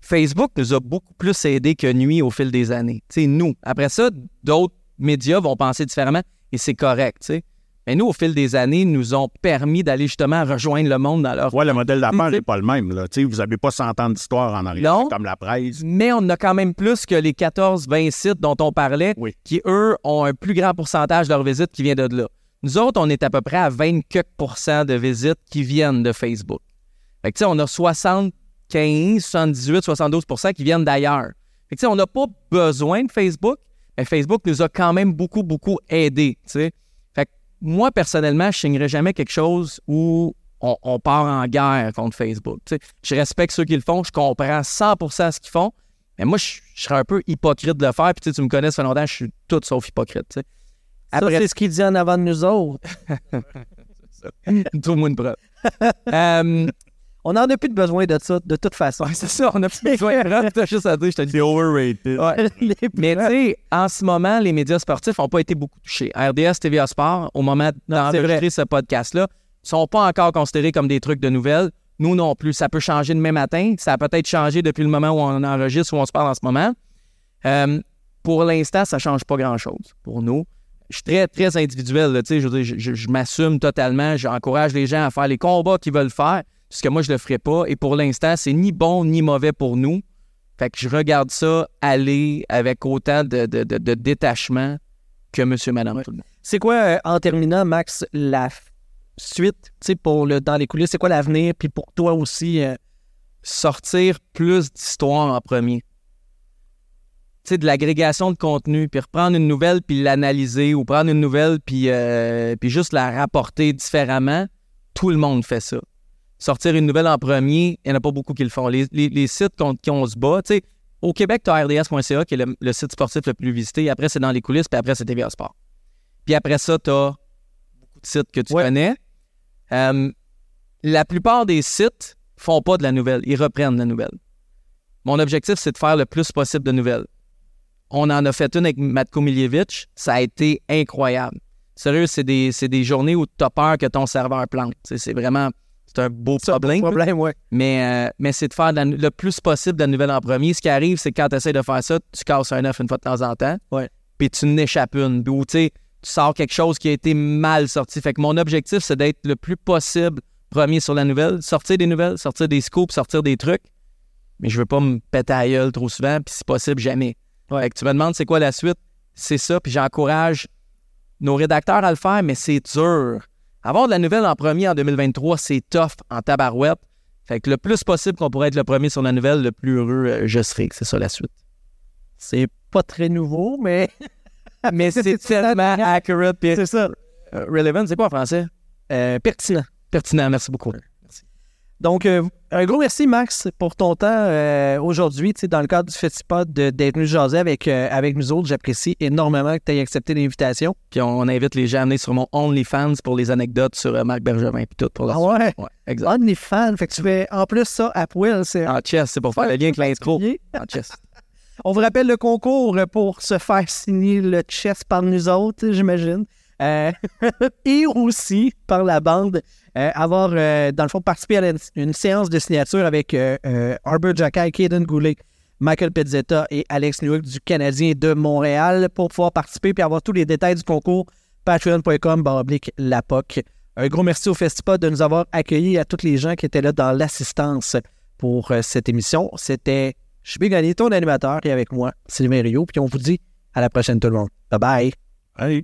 Facebook nous a beaucoup plus aidé que nuit au fil des années. Tu sais, nous. Après ça, d'autres médias vont penser différemment et c'est correct, tu sais. Mais nous, au fil des années, nous ont permis d'aller justement rejoindre le monde dans leur Ouais, le modèle d'affaires n'est pas le même, là. Tu sais, vous n'avez pas 100 ans d'histoire en arrière, Non. comme la presse. mais on a quand même plus que les 14-20 sites dont on parlait, Oui. qui, eux, ont un plus grand pourcentage de leurs visites qui vient de là. Nous autres, on est à peu près à 20 quelques pourcents de visites qui viennent de Facebook. Fait que, tu sais, on a 75, 78, 72% qui viennent d'ailleurs. Fait que, tu sais, on n'a pas besoin de Facebook, mais Facebook nous a quand même beaucoup, beaucoup aidés. Fait que, moi, personnellement, je signerais jamais quelque chose où on, on part en guerre contre Facebook. Je respecte ceux qui le font, je comprends 100% ce qu'ils font, mais moi, je, je serais un peu hypocrite de le faire. Puis tu me connais, ça fait longtemps, je suis tout sauf hypocrite. tu sais. Ça, Après, c'est ce qu'il dit en avant de nous autres. trouve-moi une preuve. Euh, On n'en a plus de besoin de ça, de toute façon. ouais, c'est ça, on a plus besoin de t'as juste à dire, je te le dis. C'est overrated. Ouais. Mais tu sais, en ce moment, les médias sportifs n'ont pas été beaucoup touchés. RDS, TVA Sport, au moment d'enregistrer ce podcast-là, ne sont pas encore considérés comme des trucs de nouvelles. Nous non plus. Ça peut changer demain matin. Ça a peut-être changé depuis le moment où on enregistre, où on se parle en ce moment. Euh, pour l'instant, ça ne change pas grand-chose pour nous. Je suis très, très individuel. là, je- je m'assume totalement. J'encourage les gens à faire les combats qu'ils veulent faire, parce que moi, je le ferai pas. Et pour l'instant, c'est ni bon ni mauvais pour nous. Fait que je regarde ça aller avec autant de, de- de- de détachement que monsieur, madame. C'est quoi, euh, en terminant, Max, la suite, tu sais, pour le dans les coulisses, c'est quoi l'avenir? Puis pour toi aussi, euh, sortir plus d'histoires en premier. Tu sais, de l'agrégation de contenu, puis reprendre une nouvelle, puis l'analyser, ou prendre une nouvelle, puis, euh, puis juste la rapporter différemment. Tout le monde fait ça. Sortir une nouvelle en premier, il n'y en a pas beaucoup qui le font. Les, les- les sites contre qui on se bat, tu sais, au Québec, tu as RDS.ca, qui est le, le site sportif le plus visité. Après, c'est dans les coulisses, puis après, c'est TVA Sport. Puis après ça, tu as beaucoup de sites que tu Ouais. connais. Euh, la plupart des sites font pas de la nouvelle, ils reprennent la nouvelle. Mon objectif, c'est de faire le plus possible de nouvelles. On en a fait une avec Matko Miljevic, ça a été incroyable. Sérieux, c'est des, des journées où tu as peur que ton serveur plante. C'est vraiment c'est un beau problème. problème, ouais. Mais, euh, mais c'est de faire de la- le plus possible de la nouvelle en premier. Ce qui arrive, c'est que quand tu essaies de faire ça, tu casses un œuf une fois de temps en temps. Ouais. Puis tu n'échappes une. Ou tu sais, tu sors quelque chose qui a été mal sorti. Fait que mon objectif, c'est d'être le plus possible premier sur la nouvelle, sortir des nouvelles, sortir des scoops, sortir des trucs. Mais je veux pas me péter à la gueule trop souvent, puis si possible, jamais. Fait que tu me demandes c'est quoi la suite, c'est ça, puis j'encourage nos rédacteurs à le faire, mais c'est dur. Avoir de la nouvelle en premier en 2023, c'est tough en tabarouette. Fait que le plus possible qu'on pourrait être le premier sur la nouvelle, le plus heureux euh, je serai. C'est ça la suite. C'est pas très nouveau, mais Mais c'est tellement accurate c'est ça. relevant. C'est quoi en français? Euh, pertinent. Pertinent, merci beaucoup. Donc, euh, un gros merci, Max, pour ton temps euh, aujourd'hui, dans le cadre du Festipod, d'être venu jaser avec, euh, avec nous autres. J'apprécie énormément que tu aies accepté l'invitation. Puis on invite les gens à venir sur mon OnlyFans pour les anecdotes sur Marc Bergevin puis tout pour Ah ouais? Ouais, exact. OnlyFans, fait que tu fais en plus ça à poil. C'est En chess, c'est pour faire le lien avec l'intro. En chess. On vous rappelle le concours pour se faire signer le chess par nous autres, j'imagine. Euh, et aussi par la bande, euh, avoir, euh, dans le fond, participé à une séance de signature avec Arbor Jackay, Kaden Goulet, Michael Pizzetta et Alex Newhook du Canadien de Montréal pour pouvoir participer et avoir tous les détails du concours. Patreon.com, baroblique la. Un gros merci au Festival de nous avoir accueillis à tous les gens qui étaient là dans l'assistance pour cette émission. C'était suis Gagné, ton animateur, et avec moi, Sylvain Rio. Puis on vous dit à la prochaine, tout le monde. Bye bye. Hey.